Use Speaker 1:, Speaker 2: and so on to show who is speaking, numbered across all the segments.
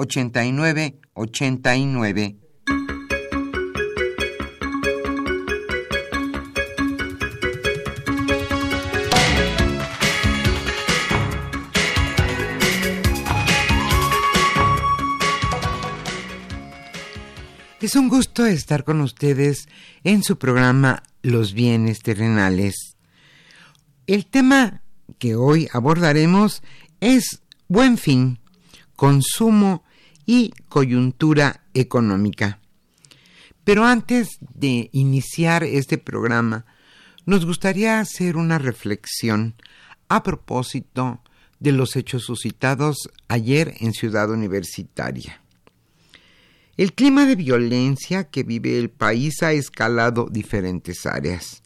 Speaker 1: 89 89. Es un gusto estar con ustedes en su programa Los bienes terrenales. El tema que hoy abordaremos es Buen Fin, consumo y coyuntura económica. Pero antes de iniciar este programa, nos gustaría hacer una reflexión a propósito de los hechos suscitados ayer en Ciudad Universitaria. El clima de violencia que vive el país ha escalado diferentes áreas,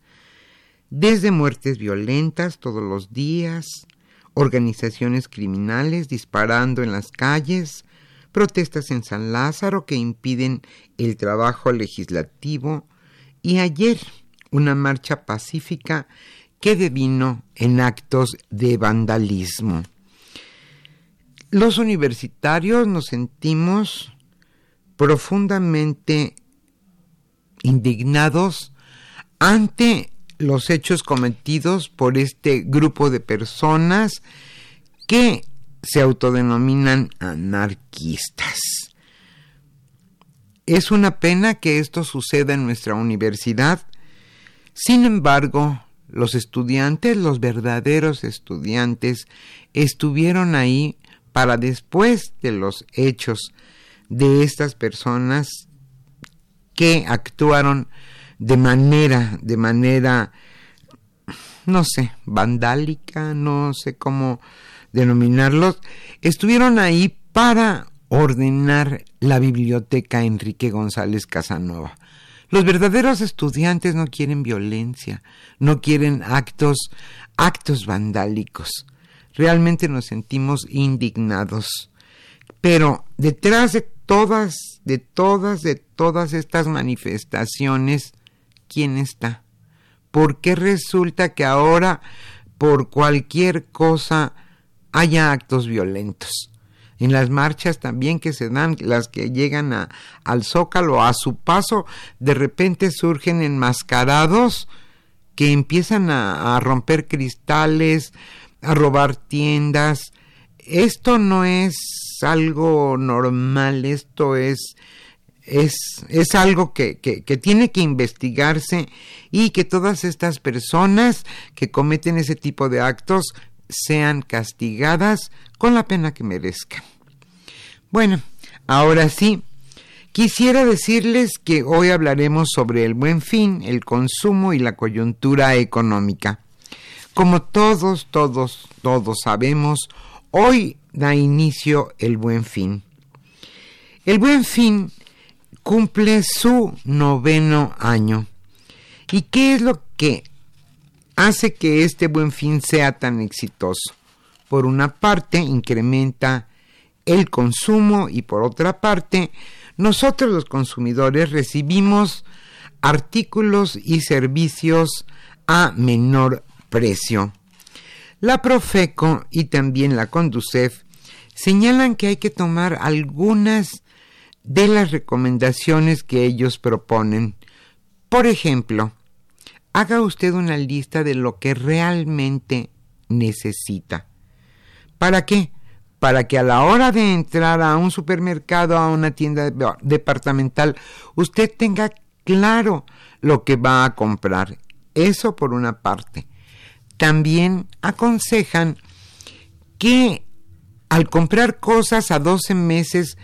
Speaker 1: desde muertes violentas todos los días, organizaciones criminales disparando en las calles, protestas en San Lázaro que impiden el trabajo legislativo y ayer una marcha pacífica que devino en actos de vandalismo. Los universitarios nos sentimos profundamente indignados ante los hechos cometidos por este grupo de personas que se autodenominan anarquistas. Es una pena que esto suceda en nuestra universidad. Sin embargo, los estudiantes, los verdaderos estudiantes, estuvieron ahí para después de los hechos de estas personas que actuaron de manera, de manera, no sé, vandálica, no sé cómo denominarlos, estuvieron ahí para ordenar la biblioteca Enrique González Casanova. Los verdaderos estudiantes no quieren violencia, no quieren actos, actos vandálicos. Realmente nos sentimos indignados. Pero detrás de todas, de todas, de todas estas manifestaciones, ¿quién está? ¿Por qué resulta que ahora, por cualquier cosa, haya actos violentos. En las marchas también que se dan, las que llegan a, al zócalo, a su paso, de repente surgen enmascarados que empiezan a, romper cristales, a robar tiendas. Esto no es algo normal, esto es es, es, algo que, que, tiene que investigarse y que todas estas personas que cometen ese tipo de actos sean castigadas con la pena que merezcan. Bueno, ahora sí, Quisiera decirles que hoy hablaremos sobre el buen fin, el consumo y la coyuntura económica. Como todos, todos, todos sabemos, hoy da inicio el buen fin. El buen fin cumple su noveno año. ¿Y qué es lo que hace que este buen fin sea tan exitoso? Por una parte, incrementa el consumo y por otra parte, nosotros los consumidores recibimos artículos y servicios a menor precio. La Profeco y también la Conducef señalan que hay que tomar algunas de las recomendaciones que ellos proponen. Por ejemplo, haga usted una lista de lo que realmente necesita. ¿Para qué? Para que a la hora de entrar a un supermercado, a una tienda departamental, usted tenga claro lo que va a comprar. Eso por una parte. También aconsejan que al comprar cosas a 12 meses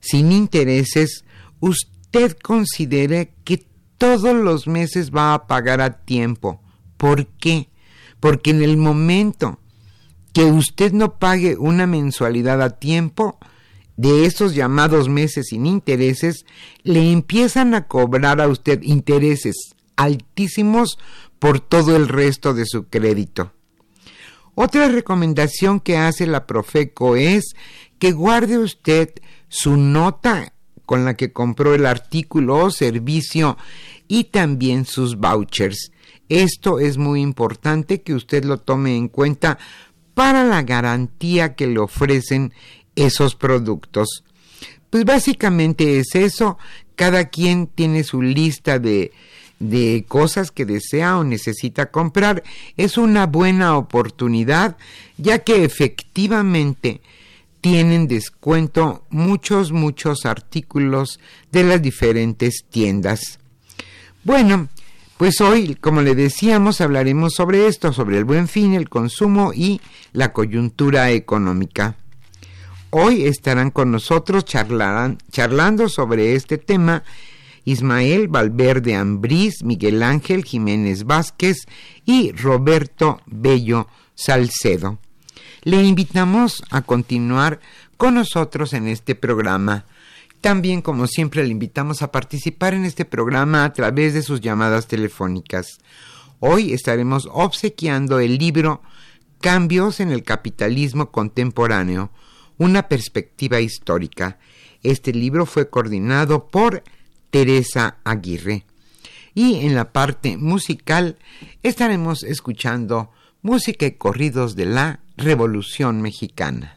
Speaker 1: sin intereses, usted considere que todos los meses va a pagar a tiempo. ¿Por qué? Porque en el momento que usted no pague una mensualidad a tiempo, de esos llamados meses sin intereses, le empiezan a cobrar a usted intereses altísimos por todo el resto de su crédito. Otra recomendación que hace la Profeco es que guarde usted su nota con la que compró el artículo o servicio y también sus vouchers. Esto es muy importante que usted lo tome en cuenta para la garantía que le ofrecen esos productos. Pues básicamente es eso, cada quien tiene su lista de, de cosas que desea o necesita comprar. Es una buena oportunidad, ya que efectivamente tienen descuento muchos, muchos artículos de las diferentes tiendas. Bueno, pues hoy, como le decíamos, hablaremos sobre esto, sobre el buen fin, el consumo y la coyuntura económica. Hoy estarán con nosotros charlando sobre este tema Ismael Valverde Ambrís, Miguel Ángel Jiménez Vázquez y Roberto Bello Salcedo. Le invitamos a continuar con nosotros en este programa. También, como siempre, le invitamos a participar en este programa a través de sus llamadas telefónicas. Hoy estaremos obsequiando el libro Cambios en el capitalismo contemporáneo, una perspectiva histórica. Este libro fue coordinado por Teresa Aguirre. Y en la parte musical estaremos escuchando música y corridos de la Revolución Mexicana.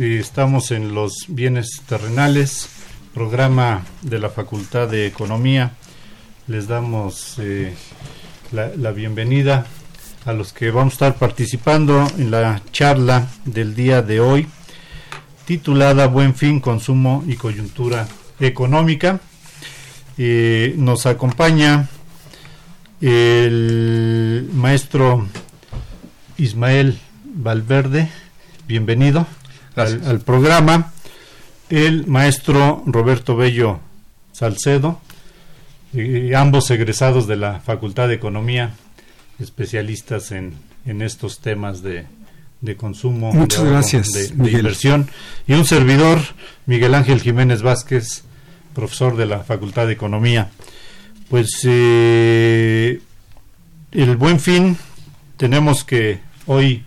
Speaker 2: Estamos en los bienes terrenales, programa de la Facultad de Economía. Les damos eh, la, bienvenida a los que vamos a estar participando en la charla del día de hoy, titulada Buen fin, consumo y coyuntura económica. Eh, nos acompaña el maestro Ismael Valverde bienvenido al, programa. El maestro Roberto Bello Salcedo, ambos egresados de la Facultad de Economía, especialistas en, en estos temas de, de consumo,
Speaker 3: Muchas gracias,
Speaker 2: de, inversión, y un servidor, Miguel Ángel Jiménez Vázquez, profesor de la Facultad de Economía. Pues eh, el buen fin tenemos que hoy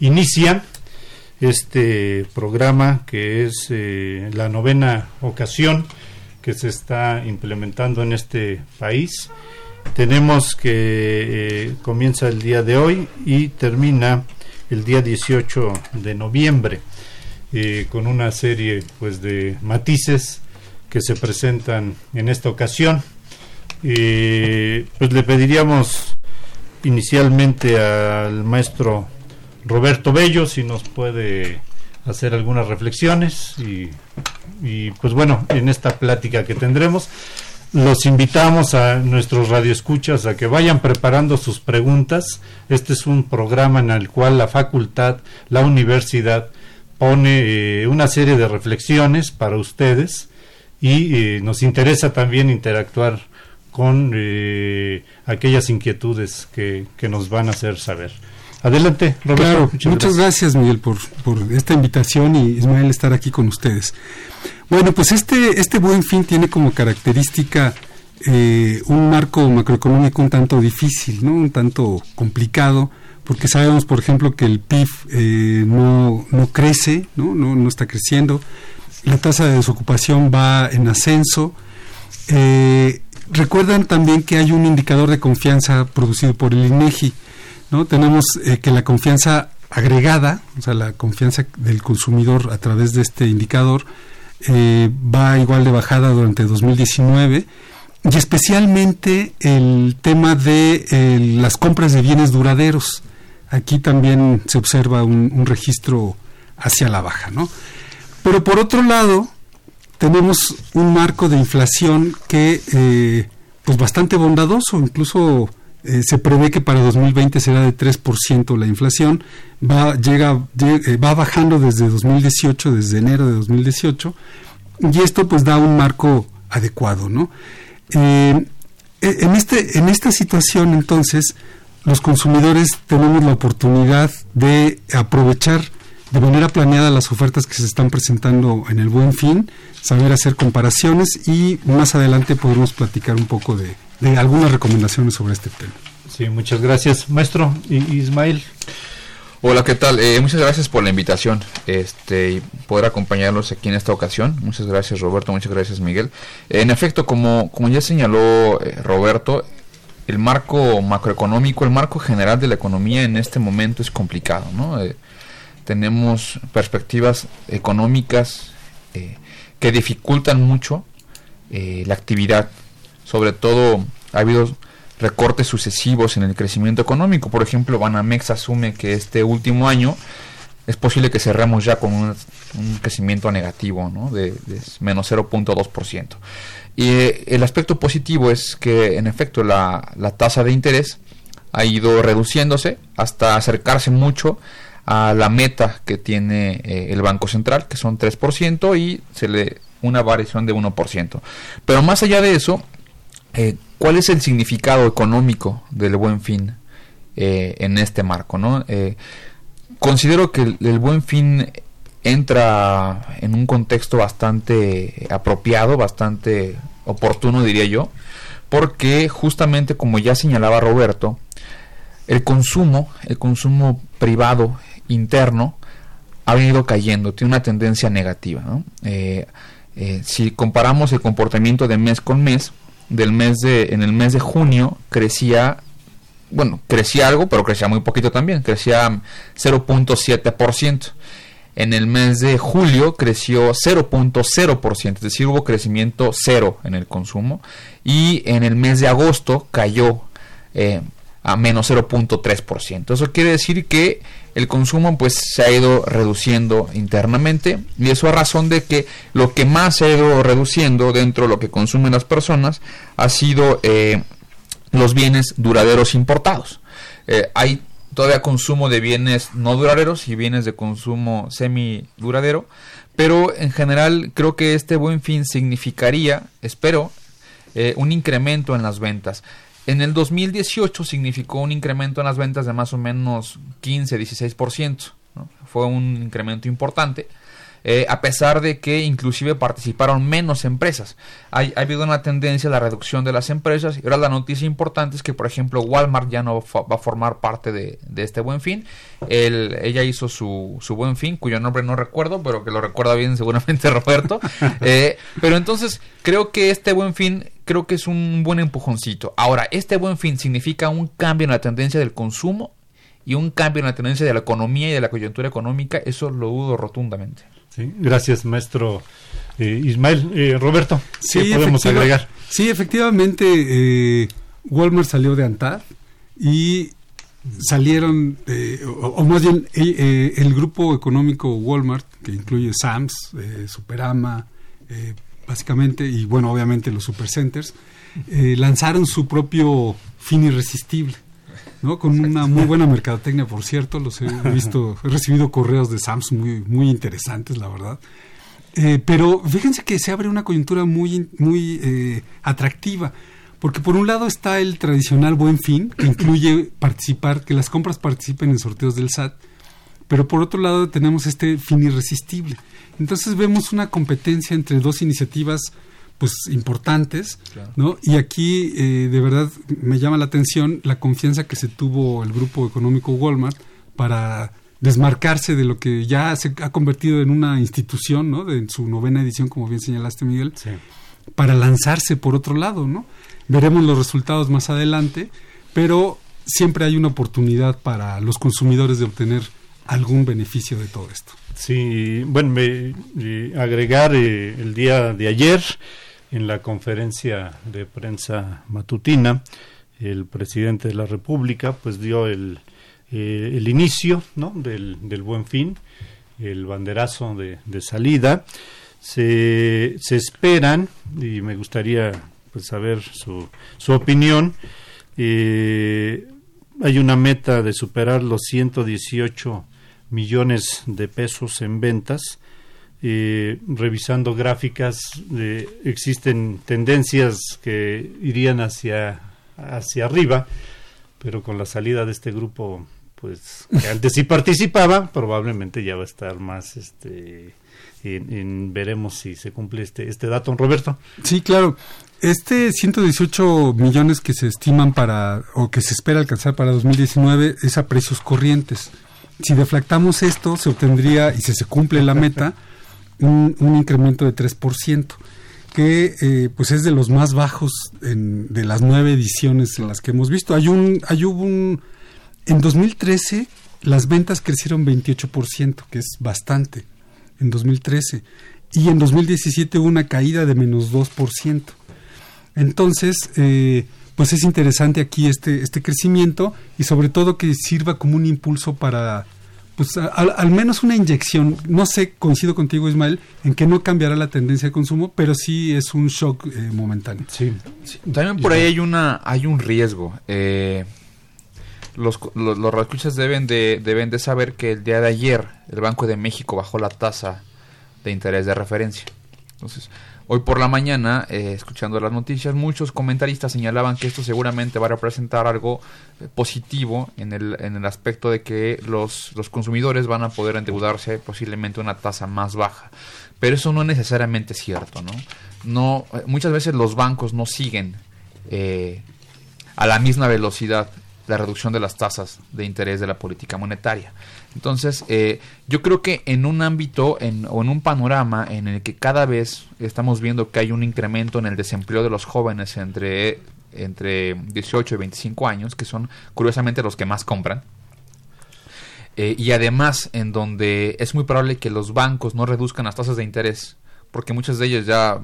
Speaker 2: inicia este programa que es eh, la novena ocasión que se está implementando en este país. Tenemos que eh, comienza el día de hoy y termina el día 18 de noviembre eh, con una serie pues de matices que se presentan en esta ocasión. pues le pediríamos inicialmente al maestro Roberto Bello, si nos puede hacer algunas reflexiones y, pues bueno, en esta plática que tendremos, los invitamos a nuestros radioescuchas a que vayan preparando sus preguntas. Este es un programa en el cual la facultad, la universidad, pone eh, una serie de reflexiones para ustedes y eh, nos interesa también interactuar con eh, aquellas inquietudes que, que nos van a hacer saber. Adelante,
Speaker 3: Roberto. muchas, gracias. Miguel, por, por esta invitación y Ismael estar aquí con ustedes. Bueno, pues este, este buen fin tiene como característica eh, un marco macroeconómico un tanto difícil, ¿no? Un tanto complicado, porque sabemos, por ejemplo, que el PIB eh, no, no crece, ¿no? ¿no? No está creciendo, la tasa de desocupación va en ascenso. Eh, recuerdan también que hay un indicador de confianza producido por el INEGI, Tenemos eh, que la confianza agregada, o sea, la confianza del consumidor a través de este indicador, eh, va igual de bajada durante 2019 y especialmente el tema de eh, las compras de bienes duraderos. Aquí también se observa un, registro hacia la baja, ¿no? Pero por otro lado, tenemos un marco de inflación que, pues bastante bondadoso, incluso eh, se prevé que para 2020 será de 3% la inflación, va, llega, eh, va bajando desde 2018, desde enero de 2018, y esto pues da un marco adecuado, ¿no? Eh, e, en, este, en esta situación entonces los consumidores tenemos la oportunidad de aprovechar de manera planeada las ofertas que se están presentando en el buen fin, saber hacer comparaciones y más adelante podremos platicar un poco de, de algunas recomendaciones sobre este tema.
Speaker 2: Sí, muchas gracias. Maestro Ismael.
Speaker 4: Hola, ¿qué tal? Eh, muchas gracias por la invitación este, y poder acompañarlos aquí en esta ocasión. Muchas gracias, Roberto. Muchas gracias, Miguel. En efecto, como, como ya señaló eh, Roberto, el marco macroeconómico, el marco general de la economía en este momento es complicado. ¿no? Eh, tenemos perspectivas económicas que dificultan mucho la actividad sobre todo ha habido recortes sucesivos en el crecimiento económico. Por ejemplo, Banamex asume que este último año es posible que cerremos ya con un, crecimiento negativo de, menos 0.2%. Y eh, el aspecto positivo es que, en efecto, la, tasa de interés ha ido reduciéndose hasta acercarse mucho a la meta que tiene eh, el Banco Central, que son 3%, y se le una variación de 1%. Pero más allá de eso, eh, ¿cuál es el significado económico del buen fin eh, en este marco? ¿no? Eh, considero que el, buen fin entra en un contexto bastante apropiado, bastante oportuno diría yo, porque justamente como ya señalaba Roberto, el consumo, el consumo privado interno, ha venido cayendo, tiene una tendencia negativa. Si comparamos el comportamiento de mes con mes, del mes de, en el mes de junio crecía, bueno, crecía algo, pero crecía muy poquito también, crecía 0.7%. En el mes de julio creció 0.0%, es decir, hubo crecimiento cero en el consumo. Y en el mes de agosto cayó eh, a menos 0.3%. Eso quiere decir que el consumo pues se ha ido reduciendo internamente y eso a razón de que lo que más se ha ido reduciendo dentro de lo que consumen las personas ha sido eh, los bienes duraderos importados. Eh, hay todavía consumo de bienes no duraderos y bienes de consumo semi duradero, pero en general creo que este buen fin significaría, espero, eh, un incremento en las ventas. En el 2018 significó un incremento en las ventas de más o menos 15-16%. Fue un incremento importante. Eh, a pesar de que inclusive participaron menos empresas. ha habido una tendencia a la reducción de las empresas y ahora la noticia importante es que, por ejemplo, Walmart ya no va a formar parte de, este buen fin. ella hizo su, buen fin, cuyo nombre no recuerdo, pero que lo recuerda bien seguramente Roberto. Eh, pero entonces creo que este buen fin creo que es un buen empujoncito. Ahora, este buen fin significa un cambio en la tendencia del consumo y un cambio en la tendencia de la economía y de la coyuntura económica, eso lo dudo rotundamente
Speaker 2: gracias, maestro eh, Ismael. Eh, Roberto, ¿qué podemos agregar?
Speaker 3: Sí, efectivamente, eh, Walmart salió de Antar y salieron, o, más bien, el grupo económico Walmart, que incluye Sams, Superama, básicamente, y bueno, obviamente los supercenters, lanzaron su propio fin irresistible. ¿no? Con una muy buena mercadotecnia, por cierto, los he visto, he recibido correos de Samsung muy, muy interesantes, la verdad. Eh, pero fíjense que se abre una coyuntura muy, muy eh, atractiva, porque por un lado está el tradicional buen fin, que incluye participar, que las compras participen en sorteos del SAT, pero por otro lado tenemos este fin irresistible. Entonces vemos una competencia entre dos iniciativas pues importantes, ¿no? Y aquí eh, de verdad me llama la atención la confianza que se tuvo el grupo económico Walmart para desmarcarse de lo que ya se ha convertido en una institución, ¿no? De, en su novena edición, como bien señalaste, Miguel, para lanzarse por otro lado, ¿no? Veremos los resultados más adelante, pero siempre hay una oportunidad para los consumidores de obtener algún beneficio de todo esto.
Speaker 2: Sí, bueno, me, agregar eh, el día de ayer en la conferencia de prensa matutina, el presidente de la República pues dio el, eh, el inicio ¿no? del, del, buen fin, el banderazo de, de salida. Se, se, esperan, y me gustaría pues, saber su, su opinión, eh, hay una meta de superar los 118 millones de pesos en ventas eh, revisando gráficas, eh, existen tendencias que irían hacia, hacia arriba, pero con la salida de este grupo, pues que antes sí participaba, probablemente ya va a estar más este en, veremos si se cumple este este dato, Roberto.
Speaker 3: Sí, claro. Este 118 millones que se estiman para o que se espera alcanzar para 2019 es a precios corrientes. Si deflactamos esto, se obtendría y si se cumple la meta un, incremento de 3%, que eh, pues es de los más bajos en, de las nueve ediciones en las que hemos visto. Hay un, hay hubo un, en 2013 las ventas crecieron 28%, que es bastante, en 2013. Y en 2017 hubo una caída de menos 2%. Entonces, eh, pues es interesante aquí este, este crecimiento y sobre todo que sirva como un impulso para pues al, menos una inyección. No sé, coincido contigo, Ismael, en que no cambiará la tendencia de consumo, pero sí es un shock eh, momentáneo.
Speaker 4: Sí. También por ahí hay una hay un riesgo. Eh, los, los, los deben de, deben de saber que el día de ayer el Banco de México bajó la tasa de interés de referencia. Entonces, Hoy por la mañana, eh, escuchando las noticias, muchos comentaristas señalaban que esto seguramente va a representar algo eh, positivo en el, en el aspecto de que los, los consumidores van a poder endeudarse posiblemente una tasa más baja. Pero eso no es necesariamente cierto, ¿no? no eh, muchas veces los bancos no siguen a la misma velocidad la reducción de las tasas de interés de la política monetaria. Entonces, eh, yo creo que en un ámbito en, o en un panorama en el que cada vez estamos viendo que hay un incremento en el desempleo de los jóvenes entre, entre 18 y 25 años, que son curiosamente los que más compran, eh, y además en donde es muy probable que los bancos no reduzcan las tasas de interés, porque muchas de ellas ya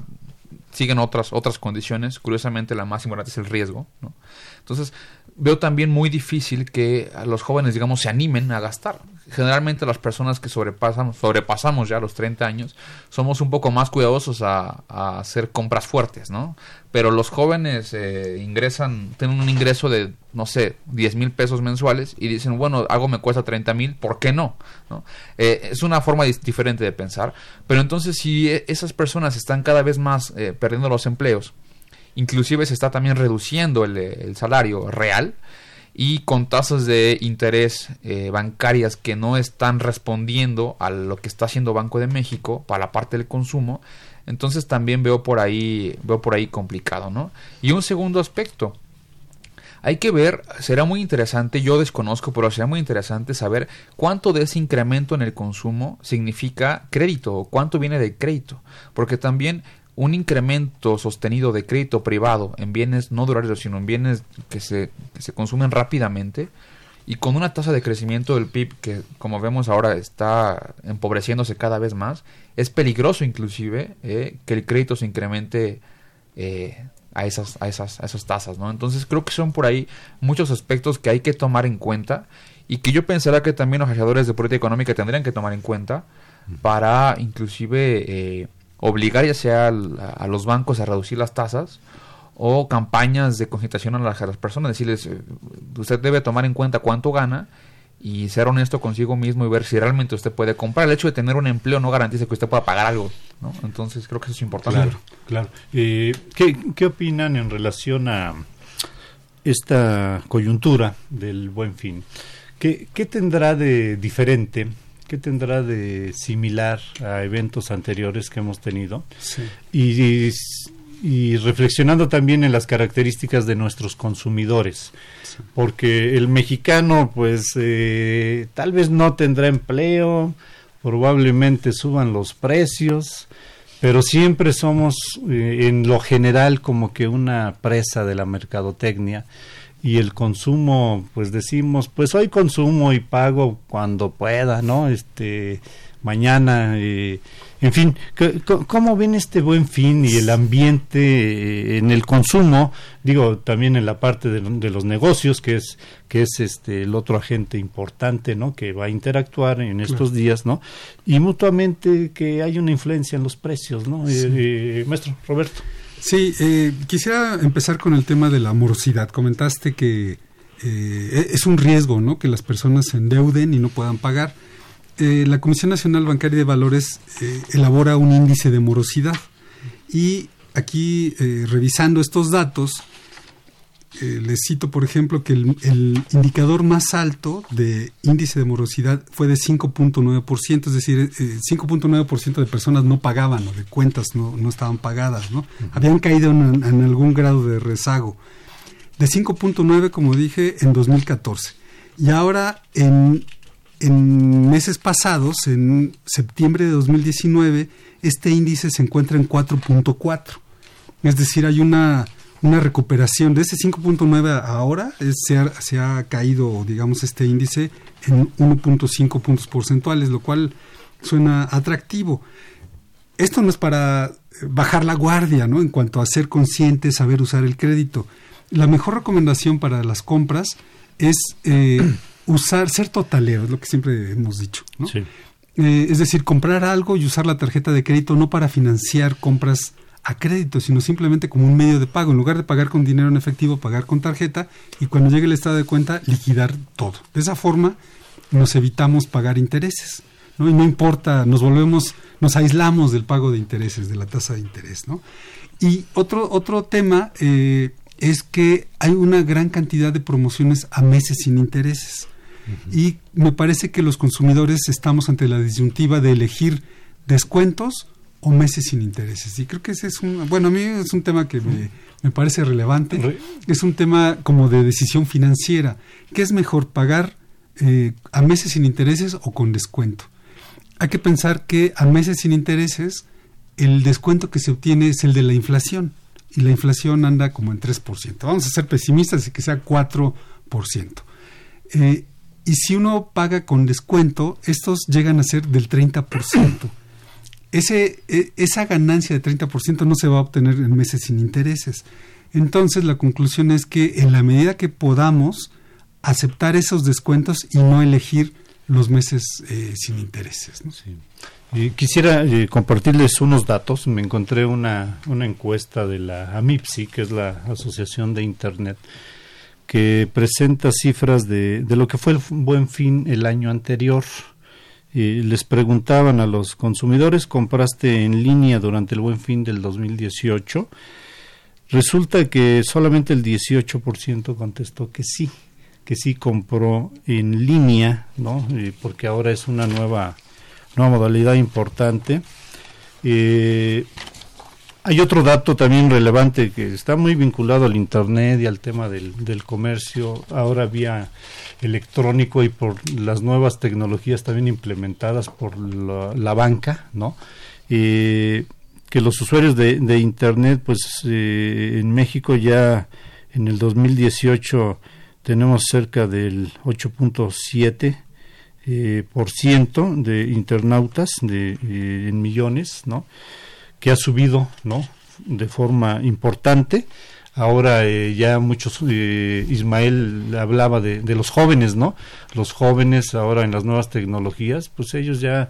Speaker 4: siguen otras otras condiciones. Curiosamente, la más importante es el riesgo. ¿no? Entonces, veo también muy difícil que los jóvenes, digamos, se animen a gastar. Generalmente las personas que sobrepasan, sobrepasamos ya los 30 años somos un poco más cuidadosos a, hacer compras fuertes, ¿no? Pero los jóvenes eh, ingresan, tienen un ingreso de, no sé, 10 mil pesos mensuales y dicen, bueno, algo me cuesta 30 mil, ¿por qué no? Eh, es una forma diferente de pensar. Pero entonces si e, esas personas están cada vez más eh, perdiendo los empleos, inclusive se está también reduciendo el, salario real y con tasas de interés eh, bancarias que no están respondiendo a lo que está haciendo Banco de México para la parte del consumo, entonces también veo por ahí veo por ahí complicado, ¿no? Y un segundo aspecto, hay que ver, será muy interesante, yo desconozco, pero será muy interesante saber cuánto de ese incremento en el consumo significa crédito o cuánto viene de crédito, porque también un incremento sostenido de crédito privado en bienes no duraderos, sino en bienes que se, se consumen rápidamente, y con una tasa de crecimiento del PIB que, como vemos ahora, está empobreciéndose cada vez más, es peligroso inclusive eh, que el crédito se incremente eh, a, esas, a, esas, a esas tasas. ¿no? Entonces creo que son por ahí muchos aspectos que hay que tomar en cuenta y que yo pensaría que también los agitadores de política económica tendrían que tomar en cuenta para inclusive... Eh, obligar ya sea a, los bancos a reducir las tasas o campañas de concitación a las, personas, decirles, eh, usted debe tomar en cuenta cuánto gana y ser honesto consigo mismo y ver si realmente usted puede comprar. El hecho de tener un empleo no garantiza que usted pueda pagar algo, ¿no? Entonces creo que eso es importante.
Speaker 2: Claro, claro. Eh, ¿qué, ¿Qué opinan en relación a esta coyuntura del buen fin? ¿Qué, qué tendrá de diferente ¿Qué tendrá de similar a eventos anteriores que hemos tenido? Y, reflexionando también en las características de nuestros consumidores, porque el mexicano pues eh, tal vez no tendrá empleo, probablemente suban los precios, pero siempre somos eh, en lo general como que una presa de la mercadotecnia y el consumo, pues decimos, pues hoy consumo y pago cuando pueda, ¿no? Este, mañana, eh, en fin, ¿cómo ven este buen fin y el ambiente eh, en el consumo? Digo, también en la parte de, los negocios, que es, que es este, el otro agente importante, ¿no? Que va a interactuar en estos días, ¿no? Y mutuamente que hay una influencia en los precios, ¿no? Eh, maestro Roberto.
Speaker 3: Sí, eh, quisiera empezar con el tema de la morosidad. Comentaste que eh, es un riesgo, ¿no? Que las personas se endeuden y no puedan pagar. Eh, la Comisión Nacional Bancaria de Valores elabora un índice de morosidad y aquí revisando estos datos eh, les cito, por ejemplo, que el, indicador más alto de índice de morosidad fue de 5.9%, es decir, 5.9% eh, de personas no pagaban o de cuentas no, no estaban pagadas, ¿no? Habían caído en, algún grado de rezago. De 5.9, como dije, en 2014. Y ahora, en, en meses pasados, en septiembre de 2019, este índice se encuentra en 4.4. Es decir, hay una una recuperación de ese 5.9 ahora se, ha, se, ha, caído, digamos, este índice en 1.5 puntos porcentuales, lo cual suena atractivo. Esto no es para bajar la guardia, ¿no? En cuanto a ser consciente, saber usar el crédito. La mejor recomendación para las compras es eh, usar, ser totalero, es lo que siempre hemos dicho, ¿no? Eh, es decir, comprar algo y usar la tarjeta de crédito no para financiar compras a crédito, sino simplemente como un medio de pago. En lugar de pagar con dinero en efectivo, pagar con tarjeta y cuando llegue el estado de cuenta, liquidar todo. De esa forma nos evitamos pagar intereses. ¿no? Y no importa, nos volvemos, nos aislamos del pago de intereses, de la tasa de interés, ¿no? Y otro, otro tema eh, es que hay una gran cantidad de promociones a meses sin intereses. Y me parece que los consumidores estamos ante la disyuntiva de elegir descuentos o meses sin intereses. Y creo que ese es un, bueno, a mí es un tema que me, me parece relevante. Es un tema como de decisión financiera. ¿Qué es mejor, pagar eh, a meses sin intereses o con descuento? Hay que pensar que a meses sin intereses el descuento que se obtiene es el de la inflación y la inflación anda como en 3%. Vamos a ser pesimistas y que sea 4%. Eh, y si uno paga con descuento, estos llegan a ser del 30%. Ese, e, esa ganancia de 30% no se va a obtener en meses sin intereses. Entonces la conclusión es que en la medida que podamos aceptar esos descuentos y no elegir los meses eh, sin intereses.
Speaker 2: quisiera eh, compartirles unos datos. Me encontré una encuesta de la AMIPSI, que es la Asociación de Internet, que presenta cifras de, de lo que fue el buen fin el año anterior. Y les preguntaban a los consumidores, ¿compraste en línea durante el buen fin del 2018? Resulta que solamente el 18% contestó que sí, que sí compró en línea, ¿no? porque ahora es una nueva, nueva modalidad importante. Eh, hay otro dato también relevante que está muy vinculado al Internet y al tema del, comercio, ahora vía electrónico y por las nuevas tecnologías también implementadas por la, banca, ¿no? Eh, que los usuarios de, de Internet, pues eh, en México ya en el 2018 tenemos cerca del 8.7 eh, por ciento de internautas de, eh, en millones, ¿no? Que ha subido, ¿no? De forma importante. Ahora eh, ya muchos, eh, Ismael hablaba de, de, los jóvenes, ¿no? Los jóvenes ahora en las nuevas tecnologías, pues ellos ya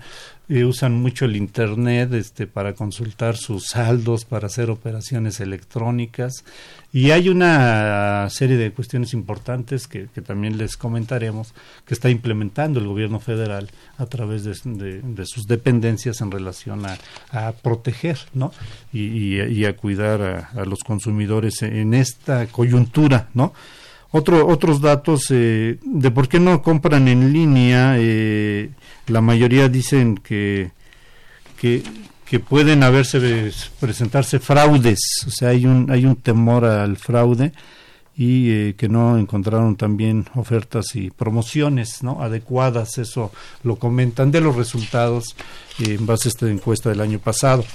Speaker 2: usan mucho el Internet este, para consultar sus saldos, para hacer operaciones electrónicas. Y hay una serie de cuestiones importantes que, también les comentaremos que está implementando el gobierno federal a través de, sus dependencias en relación a, proteger ¿no? y a cuidar a, a, los consumidores en esta coyuntura. ¿no? Otro, otros datos eh, de por qué no compran en línea. Eh, la mayoría dicen que, que, pueden haberse presentarse fraudes, o sea, hay un, hay un temor al fraude y eh, que no encontraron también ofertas y promociones no adecuadas eso lo comentan de los resultados eh, en base a esta encuesta del año pasado.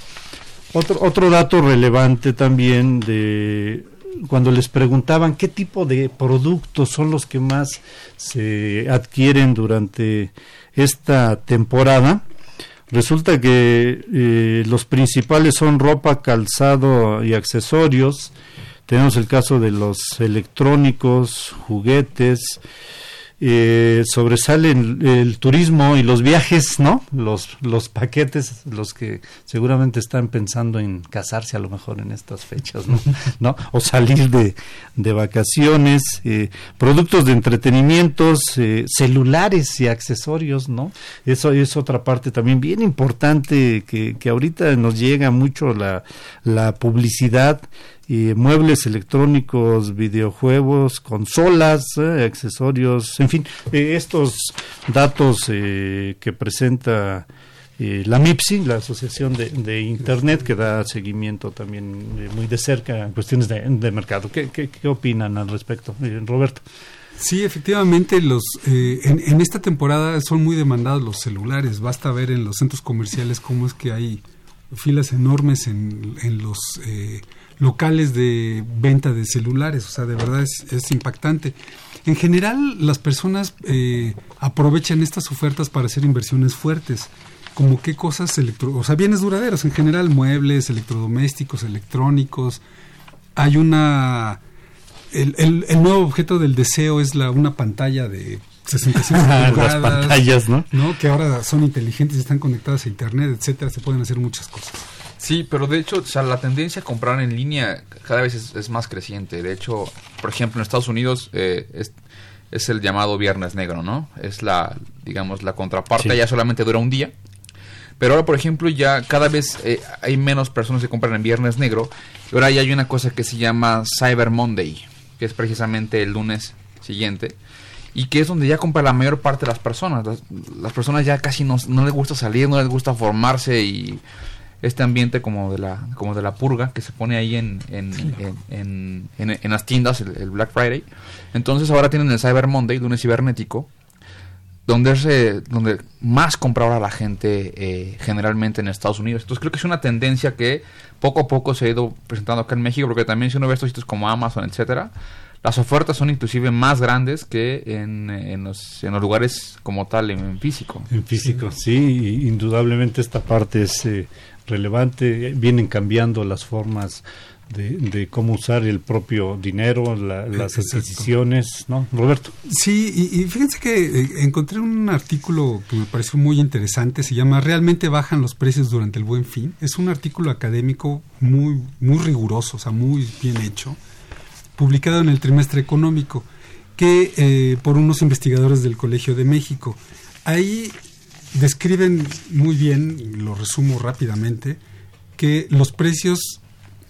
Speaker 2: Otro otro dato relevante también de cuando les preguntaban qué tipo de productos son los que más se adquieren durante esta temporada, resulta que eh, los principales son ropa, calzado y accesorios. Tenemos el caso de los electrónicos, juguetes, eh, sobresalen el turismo y los viajes, ¿no? Los, los paquetes, los que seguramente están pensando en casarse a lo mejor en estas fechas, ¿no? ¿No? O salir de, de vacaciones, eh, productos de entretenimientos, eh, celulares y accesorios, ¿no? Eso es otra parte también bien importante que, que ahorita nos llega mucho la, la publicidad y muebles electrónicos, videojuegos, consolas, eh, accesorios, en fin, eh, estos datos eh, que presenta eh, la MIPSI, la Asociación de, Internet, que da seguimiento también muy de cerca en cuestiones de, mercado. ¿Qué, ¿Qué, qué, opinan al respecto, Roberto?
Speaker 3: Sí, efectivamente, los en, en esta temporada son muy demandados los celulares. Basta ver en los centros comerciales cómo es que hay filas enormes en, en los eh, locales de venta de celulares, o sea, de verdad es, es impactante. En general, las personas eh, aprovechan estas ofertas para hacer inversiones fuertes, como qué cosas, electro, o sea, bienes duraderos, en general, muebles, electrodomésticos, electrónicos. Hay una... El, el, el nuevo objeto del deseo es la, una pantalla de 65 pulgadas,
Speaker 2: las pantallas, ¿no?
Speaker 3: ¿no? Que ahora son inteligentes y están conectadas a internet, etcétera, se pueden hacer muchas cosas.
Speaker 4: Sí, pero de hecho, o sea, la tendencia a comprar en línea cada vez es, es más creciente. De hecho, por ejemplo, en Estados Unidos, eh, es, es el llamado Viernes Negro, ¿no? Es la, digamos, la contraparte, ya solamente dura un día. Pero ahora, por ejemplo, ya cada vez eh, hay menos personas que compran en Viernes Negro. Y ahora ya hay una cosa que se llama Cyber Monday, que es precisamente el lunes siguiente. Y que es donde ya compra la mayor parte de las personas. Las, personas ya casi no, no les gusta salir, no les gusta formarse y este ambiente como de la como de la purga que se pone ahí en, en, en, las tiendas el, Black Friday. Entonces ahora tienen el Cyber Monday lunes cibernético donde es donde más compra ahora la gente eh, generalmente en Estados Unidos. Entonces creo que es una tendencia que poco a poco se ha ido presentando acá en México porque también si uno ve estos sitios como Amazon etcétera las ofertas son inclusive más grandes que en, en, los, en los lugares como tal en, físico.
Speaker 2: En físico, sí, indudablemente esta parte es eh, relevante, vienen cambiando las formas de, cómo usar el propio dinero, las adquisiciones, ¿no? Roberto.
Speaker 3: Sí, y, fíjense que eh, encontré un artículo que me pareció muy interesante, se llama ¿Realmente bajan los precios durante el buen fin? Es un artículo académico muy, muy riguroso, o sea, muy bien hecho, publicado en el trimestre económico, que eh, por unos investigadores del Colegio de México. Ahí describen muy bien, lo resumo rápidamente, que los precios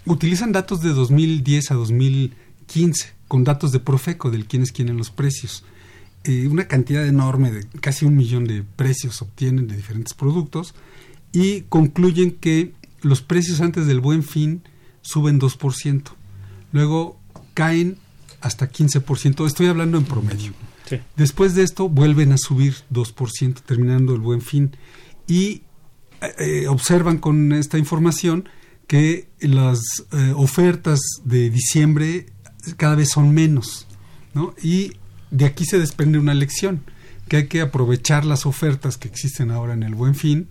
Speaker 3: utilizan datos de 2010 a 2015, con datos de Profeco, del quienes quieren los precios. Eh, una cantidad enorme, de casi un millón de precios obtienen de diferentes productos y concluyen que los precios antes del buen fin suben 2%, luego caen hasta 15%, estoy hablando en promedio. Después de esto vuelven a subir 2%, terminando el buen fin. Y eh, eh, observan con esta información que las eh, ofertas de diciembre cada vez son menos. ¿no? Y de aquí se desprende una lección, que hay que aprovechar las ofertas que existen ahora en el buen fin,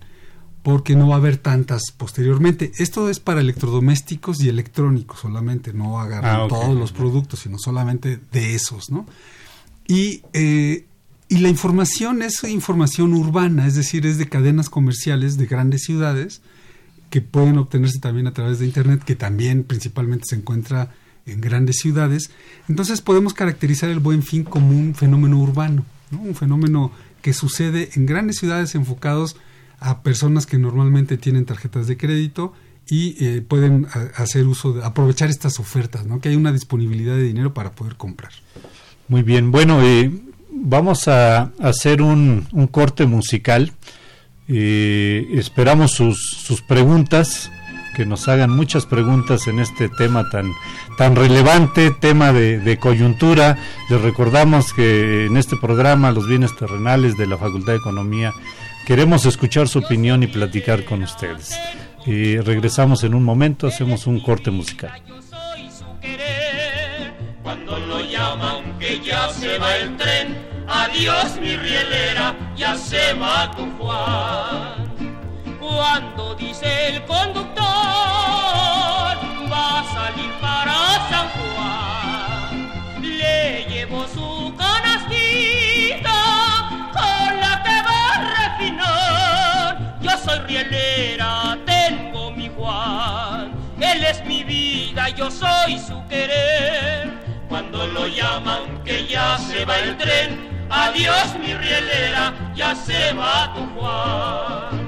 Speaker 3: porque no va a haber tantas posteriormente. Esto es para electrodomésticos y electrónicos solamente, no agarran ah, todos los productos, sino solamente de esos, ¿no? Y, eh, y la información es información urbana, es decir, es de cadenas comerciales de grandes ciudades que pueden obtenerse también a través de Internet, que también principalmente se encuentra en grandes ciudades. Entonces podemos caracterizar el buen fin como un fenómeno urbano, un fenómeno que sucede en grandes ciudades enfocados a personas que normalmente tienen tarjetas de crédito y eh, pueden hacer uso de aprovechar estas ofertas, que hay una disponibilidad de dinero para poder comprar.
Speaker 2: Muy bien, bueno, eh, vamos a hacer un, corte musical. Eh, esperamos sus, sus preguntas, que nos hagan muchas preguntas en este tema tan, tan relevante, tema de, coyuntura. Les recordamos que en este programa Los bienes terrenales de la Facultad de Economía queremos escuchar su opinión y platicar con ustedes. Eh, regresamos en un momento, hacemos un corte musical
Speaker 5: ya se va el tren. Adiós mi rielera, ya se va tu Juan. Cuando dice el conductor, va a salir para San Juan. Le llevo su canastita con la que va a refinar. Yo soy rielera, tengo mi Juan. Él es mi vida, yo soy su querer lo llaman que ya se va el tren. Adiós mi rielera, ya se va tu Juan.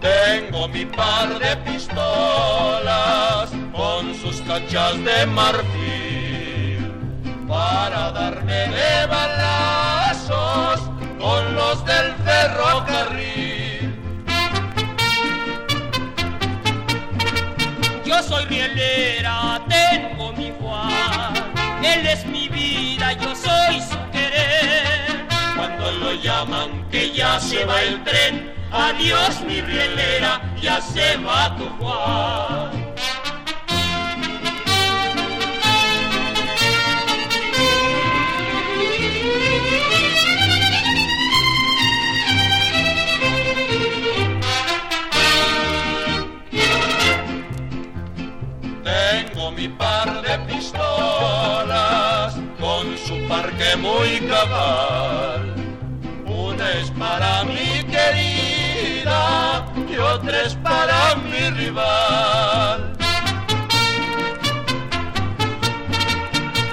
Speaker 5: Tengo mi par de pistolas con sus cachas de marfil para darme de balazos con los del ferrocarril. Yo soy rielera, tengo mi Juan. Él es mi vida, yo soy su querer. Cuando lo llaman que ya se va el tren, adiós mi rielera, ya se va tu Juan. Muy cabal. Una es para mi querida y otra es para mi rival.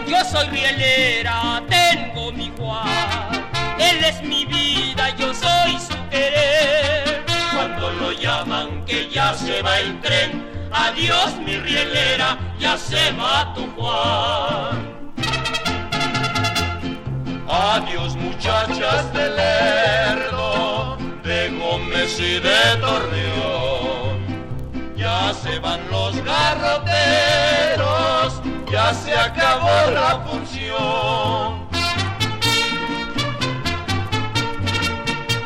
Speaker 5: Yo soy rielera, tengo mi Juan. Él es mi vida, yo soy su querer. Cuando lo llaman que ya se va el tren, adiós mi rielera, ya se va tu Juan. Adiós muchachas de Lerdo, de Gómez y de Torreón. Ya se van los garroteros, ya se acabó la función.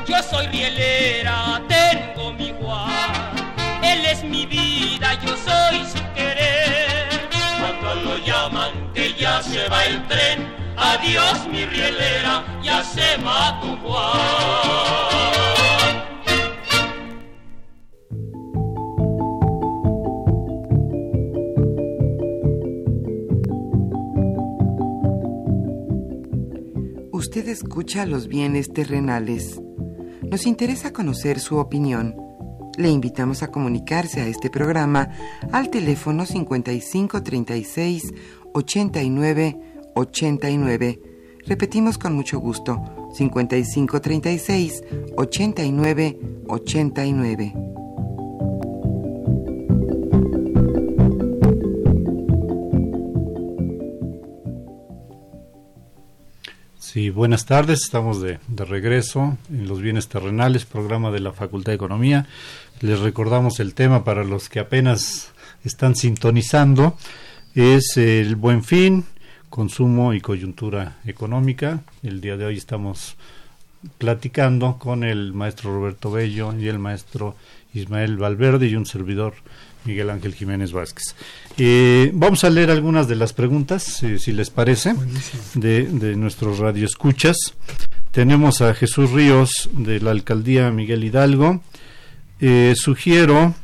Speaker 5: Yo soy rielera, tengo mi Juan. Él es mi vida, yo soy su querer. Cuando lo llaman que ya se va el tren, adiós mi rielera, ya se va tu Juan.
Speaker 1: Usted escucha los bienes terrenales. Nos interesa conocer su opinión. Le invitamos a comunicarse a este programa al teléfono 5536 89 89. Repetimos con mucho gusto, 5536 89 89.
Speaker 2: Sí, buenas tardes, estamos de, de, regreso en los bienes terrenales, programa de la Facultad de Economía. Les recordamos el tema para los que apenas están sintonizando, es el buen fin, consumo y coyuntura económica. El día de hoy estamos platicando con el maestro Roberto Bello y el maestro Ismael Valverde y un servidor Miguel Ángel Jiménez Vázquez. Eh, vamos a leer algunas de las preguntas, eh, si les parece, de, de nuestros radioescuchas. Tenemos a Jesús Ríos de la alcaldía Miguel Hidalgo. Eh, sugiero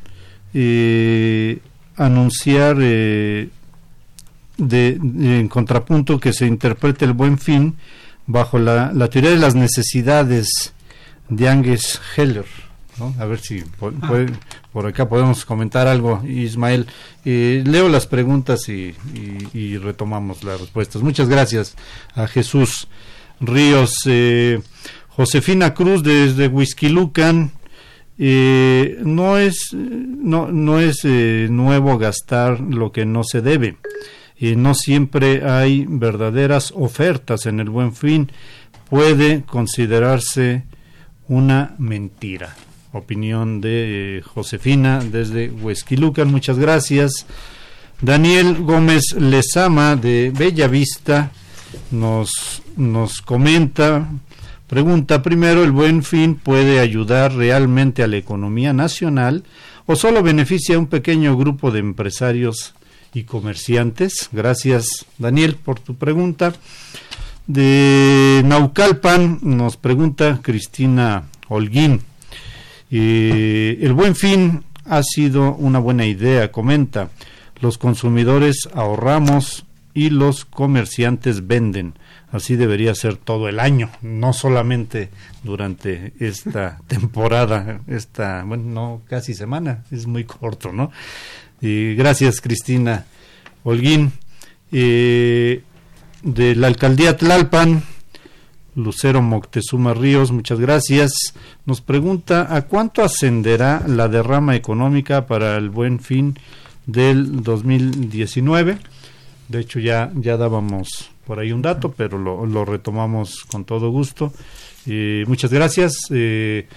Speaker 2: eh, anunciar eh, de, de, en contrapunto que se interprete el buen fin bajo la, la teoría de las necesidades de Angus Heller. ¿no? A ver si po
Speaker 3: Ah.
Speaker 2: puede, por acá podemos comentar algo, Ismael. Eh, leo las preguntas y, y, y, retomamos las respuestas. Muchas gracias a Jesús Ríos. Eh, Josefina Cruz desde Huizquilucan. Eh, no es, no, no es eh, nuevo gastar lo que no se debe. Eh, no siempre hay verdaderas ofertas en el buen fin. Puede considerarse una mentira opinión de eh, Josefina desde Huesquilucan. Muchas gracias. Daniel Gómez Lezama de Bella Vista nos, nos comenta, pregunta primero, ¿el buen fin puede ayudar realmente a la economía nacional o solo beneficia a un pequeño grupo de empresarios y comerciantes? Gracias Daniel por tu pregunta. De Naucalpan nos pregunta Cristina Holguín. Eh, el buen fin ha sido una buena idea, comenta. Los consumidores ahorramos y los comerciantes venden. Así debería ser todo el año, no solamente durante esta temporada, esta, bueno, no casi semana, es muy corto, ¿no? Gracias, Cristina Holguín. De la alcaldía Tlalpan, Lucero Moctezuma Ríos, muchas gracias. Nos pregunta a cuánto ascenderá la derrama económica para el buen fin del 2019. De hecho, ya, ya dábamos por ahí un dato, pero lo, lo retomamos con todo gusto. Eh, muchas gracias. Eh,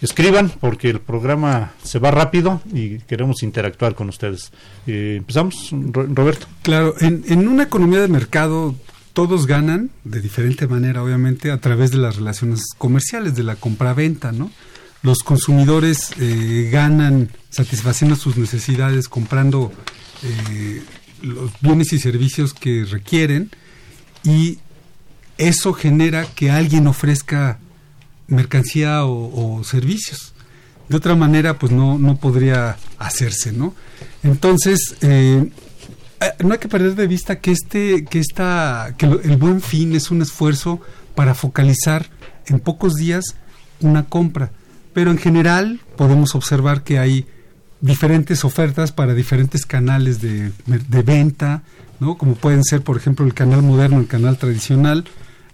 Speaker 2: escriban porque el programa se va rápido y queremos interactuar con ustedes. Eh, empezamos, Roberto.
Speaker 3: Claro, en, en una economía de mercado todos ganan de diferente manera, obviamente, a través de las relaciones comerciales, de la compra-venta, ¿no? Los consumidores eh, ganan satisfaciendo sus necesidades, comprando eh, los bienes y servicios que requieren y eso genera que alguien ofrezca mercancía o, servicios. De otra manera, pues no, no podría hacerse, ¿no? Entonces, eh, no hay que perder de vista que este que esta que el buen fin es un esfuerzo para focalizar en pocos días una compra pero en general podemos observar que hay diferentes ofertas para diferentes canales de, de venta, ¿no? Como pueden ser, por ejemplo, el canal moderno, el canal tradicional.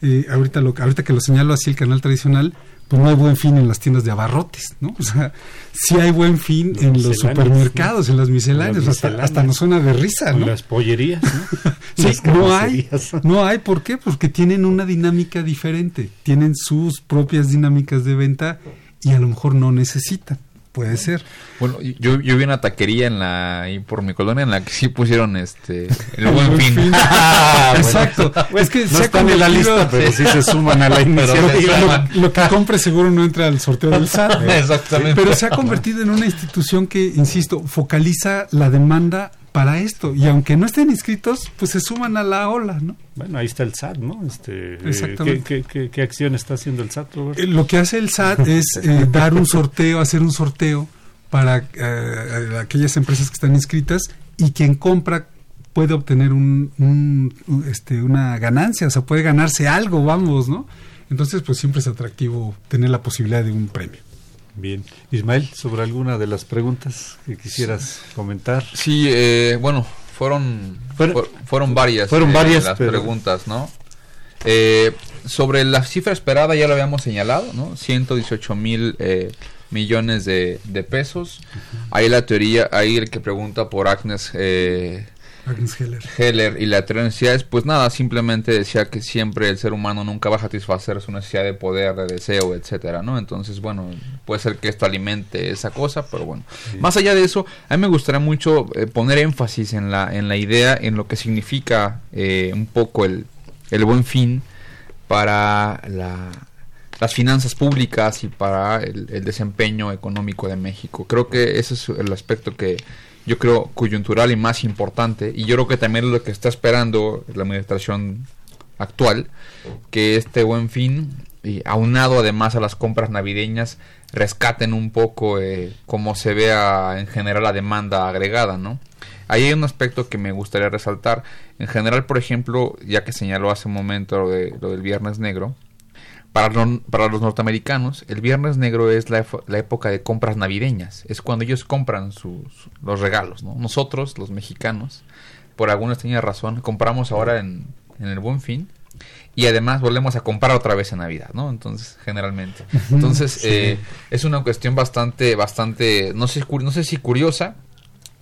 Speaker 3: Eh, ahorita, lo, ahorita que lo señalo así, el canal tradicional, pues no hay buen fin en las tiendas de abarrotes, ¿no? O sea, sí hay buen fin
Speaker 2: Los
Speaker 3: en los supermercados, en las misceláneas,
Speaker 2: Las
Speaker 3: hasta,
Speaker 2: misceláneas.
Speaker 3: hasta nos suena de risa, ¿no?
Speaker 2: las pollerías, ¿no?
Speaker 3: Sí,
Speaker 2: Las
Speaker 3: no hay, no hay, ¿por qué? Porque tienen una dinámica diferente, tienen sus propias dinámicas de venta y a lo mejor no necesitan, puede ser.
Speaker 4: Bueno, yo, yo vi una taquería en la, ahí por mi colonia en la que sí pusieron este, el buen fin.
Speaker 3: Fin.
Speaker 4: Ah, bueno.
Speaker 3: Exacto, es que
Speaker 2: No
Speaker 3: se ha
Speaker 2: están en la lista, pero sí se suman a la iniciativa.
Speaker 3: lo, lo que compre seguro no entra al sorteo del SAT.
Speaker 4: Exactamente.
Speaker 3: Pero se ha convertido en una institución que, insisto, focaliza la demanda para esto. Y aunque no estén inscritos, pues se suman a la ola, ¿no?
Speaker 2: Bueno, ahí está el SAT, ¿no? Este, eh,
Speaker 3: Exactamente.
Speaker 2: ¿qué, qué, qué, qué acción está haciendo el SAT?
Speaker 3: Eh, Lo que hace el SAT es eh, dar un sorteo, hacer un sorteo para eh, aquellas empresas que están inscritas y quien compra puede obtener un, un- un, este, una ganancia, o sea, puede ganarse algo, vamos, ¿no? Entonces, pues siempre es atractivo tener la posibilidad de un premio.
Speaker 2: Bien. Ismael, sobre alguna de las preguntas que quisieras comentar.
Speaker 4: Sí, eh, bueno, fueron,
Speaker 2: Fueron-
Speaker 4: fu- fueron varias,
Speaker 2: fueron
Speaker 4: eh,
Speaker 2: varias,
Speaker 4: las
Speaker 2: pero-
Speaker 4: preguntas, ¿no? Eh, sobre la cifra esperada ya lo habíamos señalado, ¿no? 118 mil eh, millones de, de pesos. Ahí la teoría, ahí el que pregunta por Agnes eh,
Speaker 3: Agnes Heller.
Speaker 4: Heller y la teoría de necesidades, pues nada, simplemente decía que siempre el ser humano nunca va a satisfacer su necesidad de poder, de deseo, etcétera, ¿no? Entonces, bueno, puede ser que esto alimente esa cosa, pero bueno. Más allá de eso, a mí me gustaría mucho eh, poner énfasis en la, en la idea, en lo que significa eh, un poco el, el buen fin para la, las finanzas públicas y para el, el desempeño económico de México. Creo que ese es el aspecto que yo creo coyuntural y más importante y yo creo que también lo que está esperando la administración actual que este buen fin y aunado además a las compras navideñas rescaten un poco eh, cómo se vea en general la demanda agregada, ¿no? Ahí hay un aspecto que me gustaría resaltar. En general, por ejemplo, ya que señaló hace un momento lo, de, lo del Viernes Negro, para, lo- para los norteamericanos, el Viernes Negro es la, época de compras navideñas. Es cuando ellos compran sus, los regalos, ¿no? Nosotros, los mexicanos, por alguna extraña razón, compramos ahora en, en el Buen Fin y además volvemos a comprar otra vez en Navidad, ¿no? Entonces, generalmente. Entonces, eh, es una cuestión bastante, bastante, no sé, no sé si curiosa,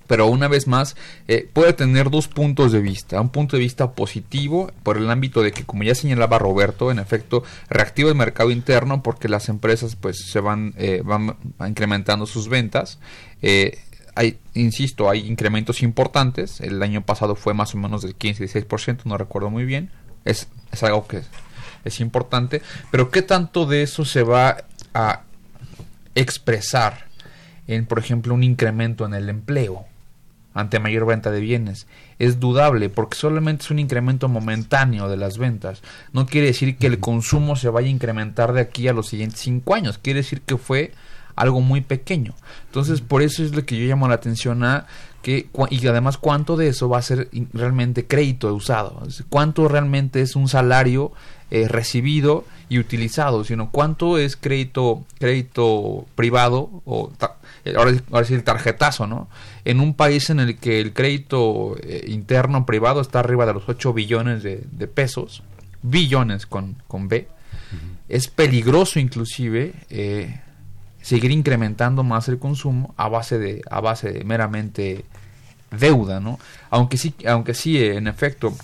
Speaker 4: pero una vez más eh, puede tener dos puntos de vista. Un punto de vista positivo por el ámbito de que, como ya señalaba Roberto, en efecto reactiva el mercado interno porque las empresas pues se van, eh, van incrementando sus ventas. Eh, hay, insisto, hay incrementos importantes. El año pasado fue más o menos del 15-16%, no recuerdo muy bien. Es, es algo que es, es importante. Pero ¿qué tanto de eso se va a expresar en, por ejemplo, un incremento en el empleo ante mayor venta de bienes. Es dudable porque solamente es un incremento momentáneo de las ventas. No quiere decir que el consumo se vaya a incrementar de aquí a los siguientes cinco años. Quiere decir que fue algo muy pequeño. Entonces, por eso es lo que yo llamo la atención a que y además cuánto de eso va a ser realmente crédito usado, cuánto realmente es un salario eh, recibido y utilizado, sino cuánto es crédito crédito privado o ahora, ahora sí el tarjetazo, ¿no? En un país en el que el crédito eh, interno privado está arriba de los 8 billones de, de pesos, billones con, con B, es peligroso inclusive eh, seguir incrementando más el consumo a base de a base de meramente deuda, ¿no? Aunque sí aunque sí en efecto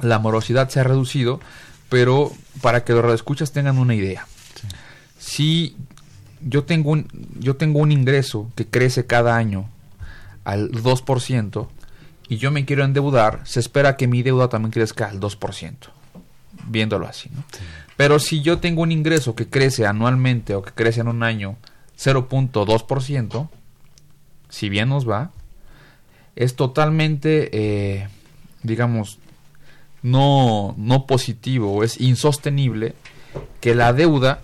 Speaker 4: la morosidad se ha reducido, pero para que los radioescuchas tengan una idea. Si yo tengo un yo tengo un ingreso que crece cada año al 2% y yo me quiero endeudar, se espera que mi deuda también crezca al 2%, viéndolo así, ¿no? Pero si yo tengo un ingreso que crece anualmente o que crece en un año 0.2%, si bien nos va, es totalmente, eh, digamos, no, no positivo, es insostenible que la deuda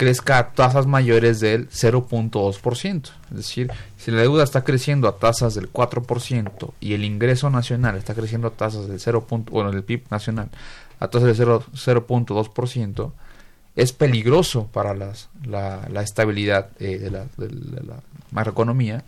Speaker 4: crezca a tasas mayores del 0.2%. Es decir, si la deuda está creciendo a tasas del 4% y el ingreso nacional está creciendo a tasas del 0. bueno, el PIB nacional a tasas del 0 0.2%, es peligroso para las, la, la estabilidad eh, de, la, de la macroeconomía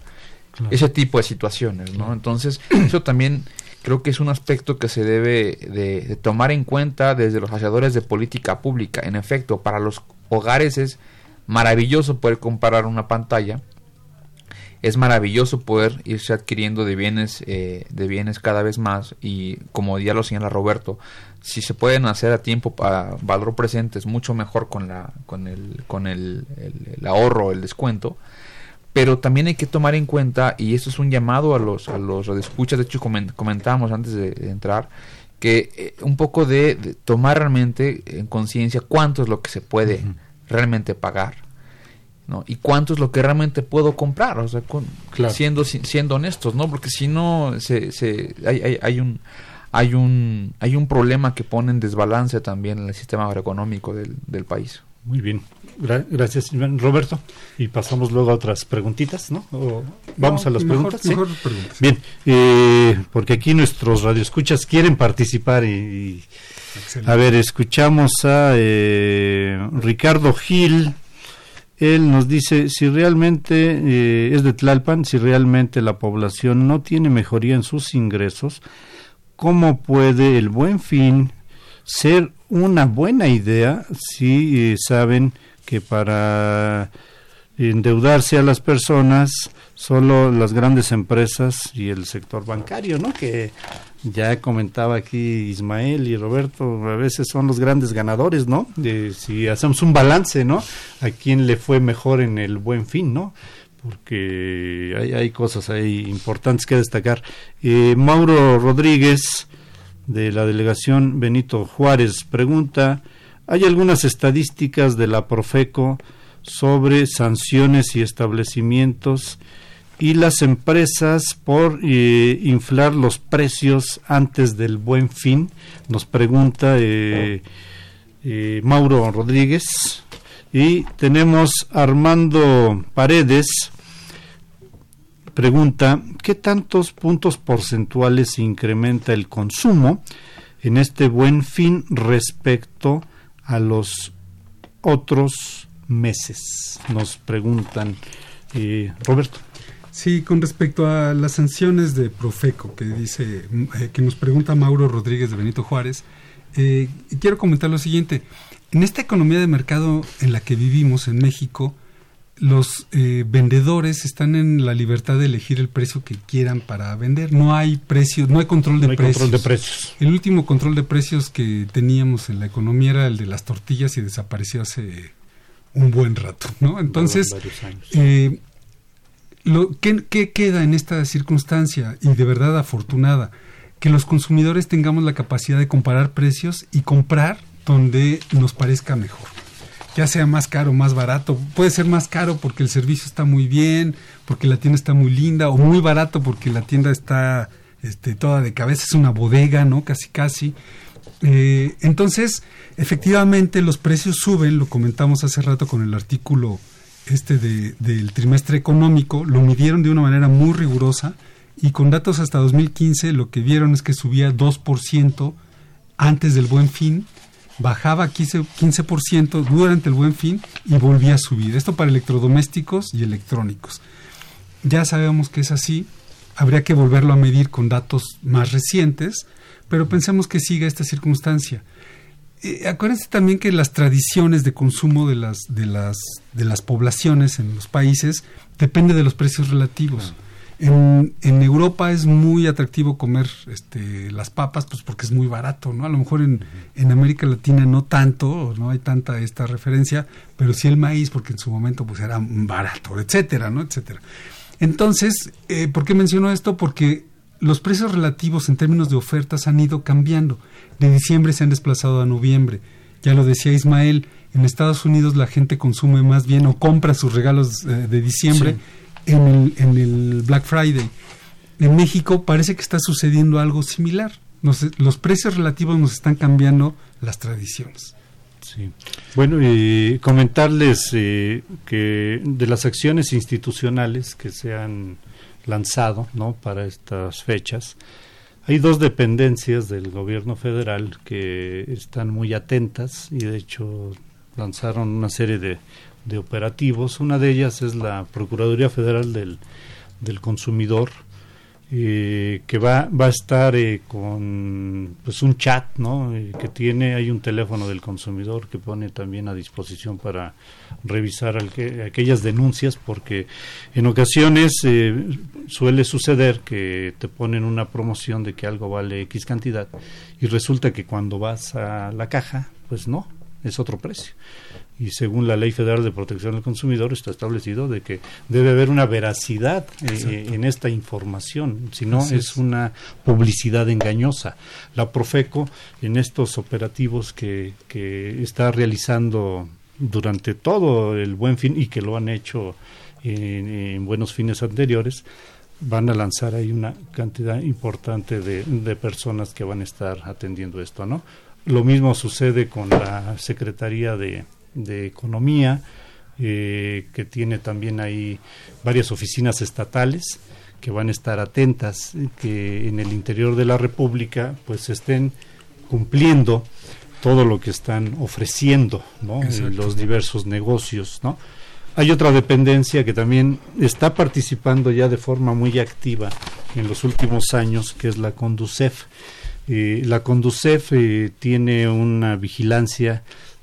Speaker 4: ese tipo de situaciones, ¿no? Entonces, eso también creo que es un aspecto que se debe de, tomar en cuenta desde los hacedores de política pública. En efecto, para los hogares es maravilloso poder comparar una pantalla. Es maravilloso poder irse adquiriendo de bienes eh, de bienes cada vez más. Y como ya lo señala Roberto si se pueden hacer a tiempo para valor presente es mucho mejor con la con el con el, el, ahorro el descuento pero también hay que tomar en cuenta y esto es un llamado a los a los escuchas de hecho comentábamos antes de, entrar que eh, un poco de, tomar realmente en conciencia cuánto es lo que se puede realmente pagar ¿no? Y cuánto es lo que realmente puedo comprar, o sea, siendo siendo honestos, ¿no? Porque si no se, se hay, hay, un hay un hay un problema que pone en desbalance también el sistema agroeconómico del, del país.
Speaker 2: Muy bien, gracias Roberto. Y pasamos luego a otras preguntitas, ¿no? vamos a las preguntas. Bien, eh, porque aquí nuestros radioescuchas quieren participar y, a ver, escuchamos a eh, Ricardo Gil él nos dice si realmente eh, es de Tlalpan, si realmente la población no tiene mejoría en sus ingresos, ¿cómo puede el buen fin ser una buena idea si eh, saben que para endeudarse a las personas solo las grandes empresas y el sector bancario, ¿no? Que ya comentaba aquí Ismael y Roberto, a veces son los grandes ganadores, ¿no? De, si hacemos un balance, ¿no? A quién le fue mejor en el buen fin, ¿no? Porque hay, hay cosas ahí importantes que destacar. Eh, Mauro Rodríguez, de la delegación Benito Juárez, pregunta, ¿hay algunas estadísticas de la Profeco sobre sanciones y establecimientos y las empresas por eh, inflar los precios antes del buen fin, nos pregunta eh, eh, Mauro Rodríguez. Y tenemos Armando Paredes, pregunta, ¿qué tantos puntos porcentuales incrementa el consumo en este buen fin respecto a los otros meses? Nos preguntan. Roberto.
Speaker 3: Sí, con respecto a las sanciones de Profeco, que dice, eh, que nos pregunta Mauro Rodríguez de Benito Juárez, eh, quiero comentar lo siguiente. En esta economía de mercado en la que vivimos en México, los eh, vendedores están en la libertad de elegir el precio que quieran para vender. No hay precios, no hay control de,
Speaker 2: control de precios.
Speaker 3: El último control de precios que teníamos en la economía era el de las tortillas y desapareció hace un buen rato, ¿no? Entonces, eh, lo, ¿qué, queda en esta circunstancia y de verdad afortunada? Que los consumidores tengamos la capacidad de comparar precios y comprar donde nos parezca mejor. Ya sea más caro más barato. Puede ser más caro porque el servicio está muy bien, porque la tienda está muy linda, o muy barato porque la tienda está este, toda de cabeza, es una bodega, ¿no? Casi, casi. Eh, entonces, efectivamente, los precios suben, lo comentamos hace rato con el artículo este de, del trimestre económico, lo midieron de una manera muy rigurosa y con datos hasta 2015 lo que vieron es que subía 2% antes del buen fin, bajaba 15%, 15% durante el buen fin y volvía a subir. Esto para electrodomésticos y electrónicos. Ya sabemos que es así, habría que volverlo a medir con datos más recientes, pero pensemos que siga esta circunstancia. Eh, acuérdense también que las tradiciones de consumo de las, de las, de las poblaciones en los países depende de los precios relativos. En, Europa es muy atractivo comer este, las papas, pues porque es muy barato, ¿no? A lo mejor en, en, América Latina no tanto, no hay tanta esta referencia, pero sí el maíz, porque en su momento pues era barato, etcétera, ¿no? Etcétera. Entonces, eh, ¿por qué menciono esto? Porque los precios relativos en términos de ofertas han ido cambiando de diciembre se han desplazado a noviembre. Ya lo decía Ismael, en Estados Unidos la gente consume más bien o compra sus regalos eh, de diciembre en, el, en, el, Black Friday. En México parece que está sucediendo algo similar. los precios relativos nos están cambiando las tradiciones.
Speaker 2: Sí. Bueno, y comentarles eh, que de las acciones institucionales que se han lanzado ¿no? para estas fechas, hay dos dependencias del gobierno federal que están muy atentas y de hecho lanzaron una serie de, operativos. Una de ellas es la Procuraduría Federal del, del consumidor eh, que va, va a estar eh, con pues un chat ¿no? Eh, que tiene hay un teléfono del consumidor que pone también a disposición para revisar aquellas denuncias porque en ocasiones suele suceder que te ponen una promoción de que algo vale X cantidad y resulta que cuando vas a la caja pues no es otro precio y según la Ley Federal de Protección del Consumidor está establecido de que debe haber una veracidad eh, en esta información, si no es una publicidad engañosa. La Profeco en estos operativos que, que está realizando durante todo el buen fin y que lo han hecho en, buenos fines anteriores, van a lanzar ahí una cantidad importante de, de personas que van a estar atendiendo esto, ¿no? Lo mismo sucede con la Secretaría de, de Economía, eh, que tiene también ahí varias oficinas estatales que van a estar atentas, que en el interior de la República pues estén cumpliendo todo lo que están ofreciendo, ¿no? los diversos negocios, ¿no? Hay otra dependencia que también está participando ya de forma muy activa en los últimos años, que es la Conducef. Eh, la Conducef eh, tiene una vigilancia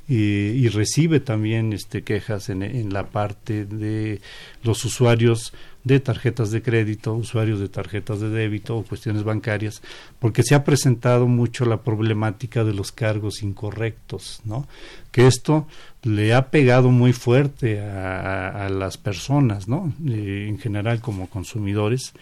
Speaker 2: y, recibe también este, quejas en, la parte de los usuarios de tarjetas de crédito, usuarios de tarjetas de débito o cuestiones bancarias, porque se ha presentado mucho la problemática de los cargos incorrectos, ¿no? Que esto le ha pegado muy fuerte a, a las personas, ¿no? Eh, en general como consumidores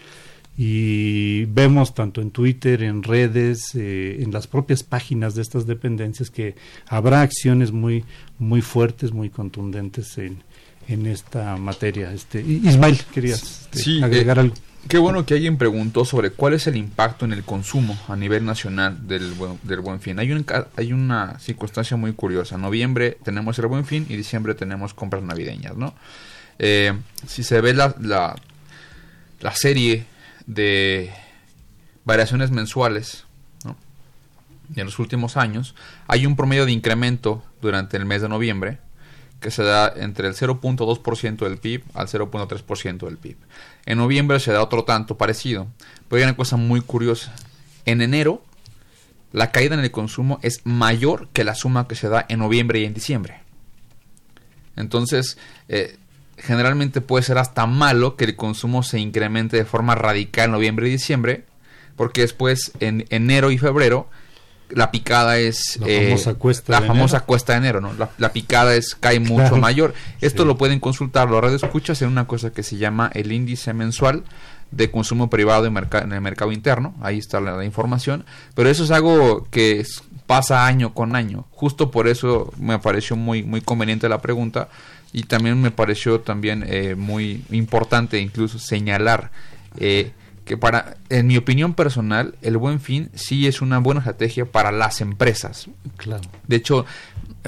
Speaker 2: y vemos tanto en Twitter, en redes, eh, en las propias páginas de estas dependencias que habrá acciones muy muy fuertes, muy contundentes en, en esta materia. Este, Ismael, querías este, agregar
Speaker 4: eh,
Speaker 2: algo.
Speaker 4: Qué bueno que alguien preguntó sobre cuál es el impacto en el consumo a nivel nacional del, del Buen Fin. Hay, un, hay una circunstancia muy curiosa. noviembre tenemos el Buen Fin y diciembre tenemos compras navideñas, ¿no? Eh, si se ve la, la, la serie de variaciones mensuales en los últimos años, hay un promedio de incremento durante el mes de noviembre que se da entre el 0.2% del PIB al 0.3% del PIB. En noviembre se da otro tanto parecido, pero hay una cosa muy curiosa. En enero, la caída en el consumo es mayor que la suma que se da en noviembre y en diciembre. Entonces, eh, generalmente puede ser hasta malo que el consumo se incremente de forma radical en noviembre y diciembre, porque después en enero y febrero la picada es
Speaker 2: la famosa cuesta,
Speaker 4: la de, famosa enero. cuesta de enero, ¿no? La, picada es cae mucho mayor. Esto lo pueden consultar los escuchas en una cosa que se llama el índice mensual de consumo privado en, en el mercado interno. Ahí está la, la, información. Pero eso es algo que pasa año con año. Justo por eso me pareció muy muy conveniente la pregunta y también me pareció también eh, muy importante incluso señalar eh, que para, en mi opinión personal, el buen fin sí es una buena estrategia para las empresas.
Speaker 2: Claro.
Speaker 4: De hecho,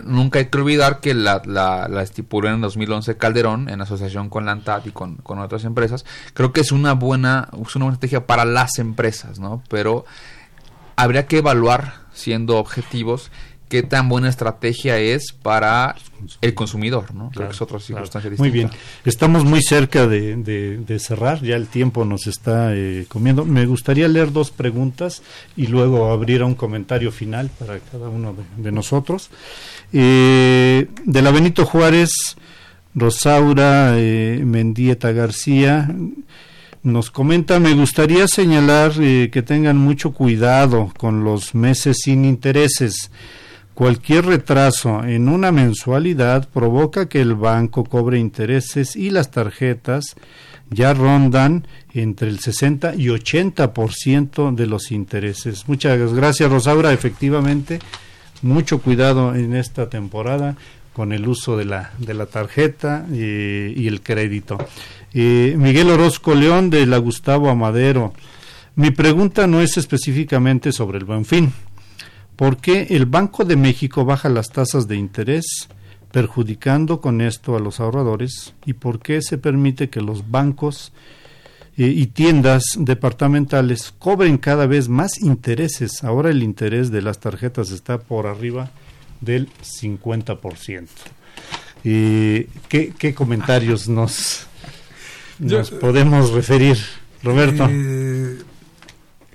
Speaker 4: nunca hay que olvidar que la, la, la estipuló en 2011 Calderón, en asociación con la ANTAD y con, con, otras empresas. Creo que es una buena, es una buena estrategia para las empresas, ¿no? Pero habría que evaluar, siendo objetivos, qué tan buena estrategia es para el consumidor, ¿no?
Speaker 2: Claro, es otra circunstancia claro. Muy bien, estamos muy cerca de, de, de, cerrar, ya el tiempo nos está eh, comiendo. Me gustaría leer dos preguntas y luego abrir a un comentario final para cada uno de, de nosotros. Eh, de la Benito Juárez, Rosaura eh, Mendieta García nos comenta, me gustaría señalar eh, que tengan mucho cuidado con los meses sin intereses Cualquier retraso en una mensualidad provoca que el banco cobre intereses y las tarjetas ya rondan entre el 60 y 80% de los intereses. Muchas gracias, Rosaura. Efectivamente, mucho cuidado en esta temporada con el uso de la, de la tarjeta eh, y el crédito. Eh, Miguel Orozco León de la Gustavo Amadero. Mi pregunta no es específicamente sobre el buen fin ¿Por qué el Banco de México baja las tasas de interés, perjudicando con esto a los ahorradores? ¿Y por qué se permite que los bancos eh, y tiendas departamentales cobren cada vez más intereses? Ahora el interés de las tarjetas está por arriba del 50%. Eh, ¿qué, ¿Qué comentarios nos, nos podemos referir, Roberto?
Speaker 3: Eh,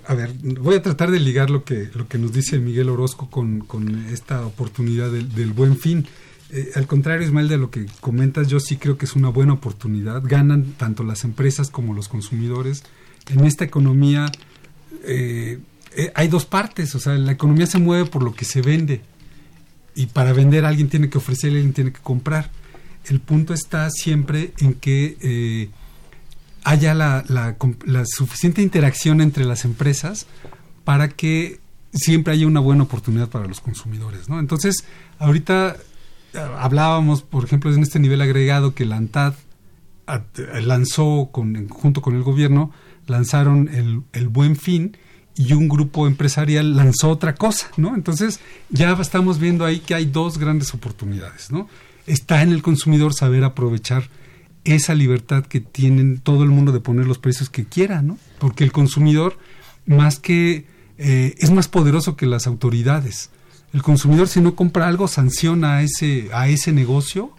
Speaker 3: a ver, voy a tratar de ligar lo que, lo que nos dice Miguel Orozco con, con esta oportunidad del, del buen fin. Eh, al contrario, Ismael, de lo que comentas, yo sí creo que es una buena oportunidad. Ganan tanto las empresas como los consumidores. En esta economía eh, eh, hay dos partes, o sea, la economía se mueve por lo que se vende. Y para vender alguien tiene que ofrecer, alguien tiene que comprar. El punto está siempre en que haya la, suficiente interacción entre las empresas para que siempre haya una buena oportunidad para los consumidores, ¿no? Entonces, ahorita hablábamos, por ejemplo, en este nivel agregado que la ANTAD lanzó junto con el gobierno, lanzaron el, el Buen Fin y un grupo empresarial lanzó otra cosa, ¿no? Entonces ya estamos viendo ahí que hay dos grandes oportunidades, ¿no? Está en el consumidor saber aprovechar esa libertad que tienen todo el mundo de poner los precios que quiera, ¿no? Porque el consumidor, más que, eh, es más poderoso que las autoridades. El consumidor si no compra algo sanciona a ese, a ese negocio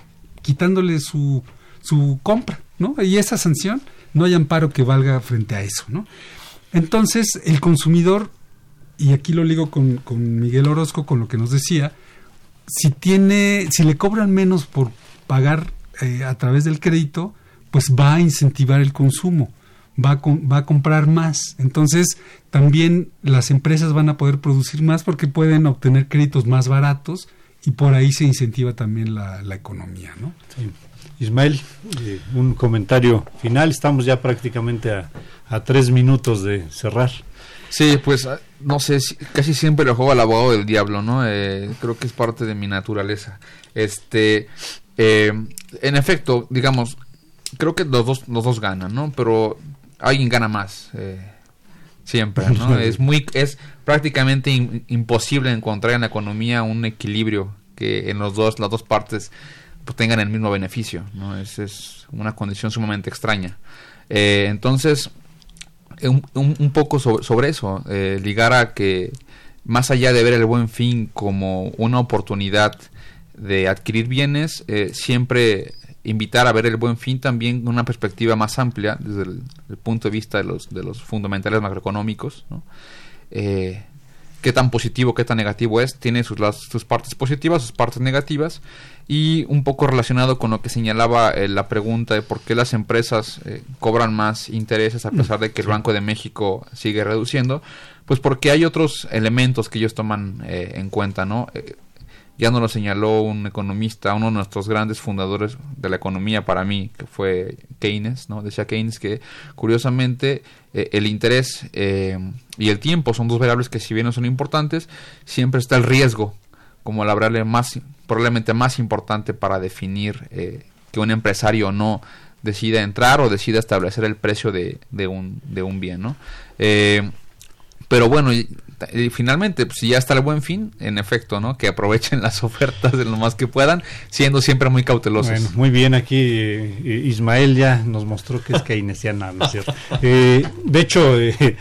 Speaker 3: quitándole su, su compra, ¿no? Y esa sanción no hay amparo que valga frente a eso, ¿no? Entonces, el consumidor, y aquí lo ligo con, con Miguel Orozco, con lo que nos decía, si tiene, si le cobran menos por pagar eh, a través del crédito, pues va a incentivar el consumo, va a, va a comprar más. Entonces, también las empresas van a poder producir más porque pueden obtener créditos más baratos y por ahí se incentiva también la, la economía, ¿no?
Speaker 2: Sí. Ismael, eh, un comentario final. Estamos ya prácticamente a, a, tres minutos de cerrar.
Speaker 4: Sí, pues no sé, casi siempre le juego al abogado del diablo, ¿no? Eh, creo que es parte de mi naturaleza. Este, eh, en efecto, digamos, creo que los dos, los dos ganan, ¿no? Pero alguien gana más. siempre, ¿no? es muy, es prácticamente in, imposible encontrar en la economía un equilibrio que en los dos, las dos partes pues, tengan el mismo beneficio, ¿no? Es, es una condición sumamente extraña. Eh, entonces, un, un, un, poco sobre, sobre eso, eh, ligar a que más allá de ver el buen fin como una oportunidad de adquirir bienes, eh, siempre invitar a ver el buen fin también con una perspectiva más amplia desde el, el, punto de vista de los, de los fundamentales macroeconómicos, ¿no? Eh, qué tan positivo, qué tan negativo es, tiene sus, las, sus partes positivas, sus partes negativas, y un poco relacionado con lo que señalaba eh, la pregunta de por qué las empresas eh, cobran más intereses a pesar de que el Banco de México sigue reduciendo, pues porque hay otros elementos que ellos toman eh, en cuenta, ¿no? Ya nos lo señaló un economista, uno de nuestros grandes fundadores de la economía para mí, que fue Keynes, ¿no? Decía Keynes que curiosamente eh, el interés eh, y el tiempo son dos variables que si bien no son importantes, siempre está el riesgo como la variable más, probablemente más importante para definir eh, que un empresario no decida entrar o decida establecer el precio de, de, un, de un bien, ¿no? pero bueno, y finalmente, pues, si ya está el buen fin, en efecto, ¿no? Que aprovechen las ofertas de lo más que puedan, siendo siempre muy cautelosos.
Speaker 2: Bueno, muy bien, aquí eh, Ismael ya nos mostró que es keynesiana, ¿no es cierto? Eh, de hecho, eh,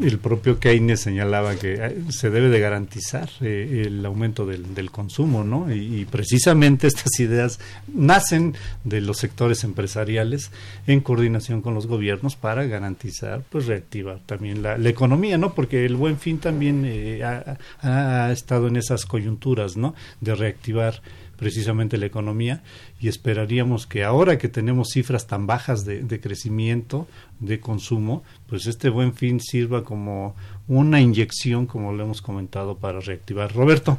Speaker 2: el propio Keynes señalaba que se debe de garantizar eh, el aumento del, consumo, ¿no? Y, precisamente estas ideas nacen de los sectores empresariales en coordinación con los gobiernos para garantizar, pues reactivar también la, economía, ¿no? Porque el buen fin también eh, ha, estado en esas coyunturas, ¿no? De reactivar precisamente la economía y esperaríamos que ahora que tenemos cifras tan bajas de, de, crecimiento, de consumo, pues este buen fin sirva como una inyección, como lo hemos comentado, para reactivar. Roberto.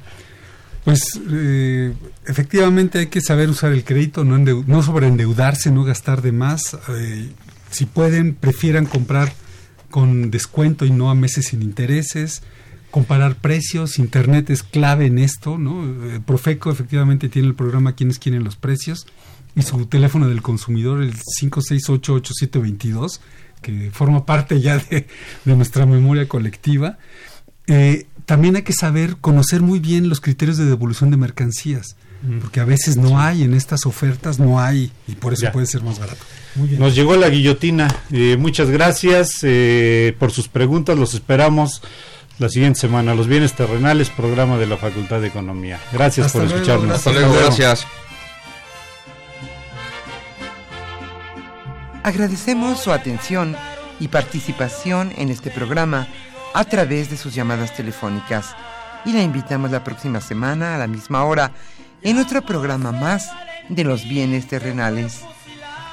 Speaker 3: Pues eh, efectivamente hay que saber usar el crédito, no, no sobreendeudarse, no gastar de más. Eh, si pueden, prefieran comprar con descuento y no a meses sin intereses comparar precios, Internet es clave en esto, ¿no? Eh, Profeco efectivamente tiene el programa Quienes quieren los precios y su teléfono del consumidor, el 5688722, que forma parte ya de, de nuestra memoria colectiva. Eh, también hay que saber conocer muy bien los criterios de devolución de mercancías, porque a veces no hay en estas ofertas, no hay, y por eso ya. puede ser más barato.
Speaker 2: Nos llegó la guillotina. Eh, muchas gracias eh, por sus preguntas, los esperamos la siguiente semana. Los bienes terrenales, programa de la Facultad de Economía. Gracias
Speaker 4: Hasta
Speaker 2: por
Speaker 4: luego,
Speaker 2: escucharnos.
Speaker 4: Hasta luego, gracias.
Speaker 1: Agradecemos su atención y participación en este programa a través de sus llamadas telefónicas y la invitamos la próxima semana a la misma hora en otro programa más de los bienes terrenales.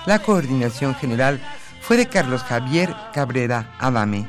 Speaker 1: La coordinación general fue de Carlos Javier Cabrera Adame.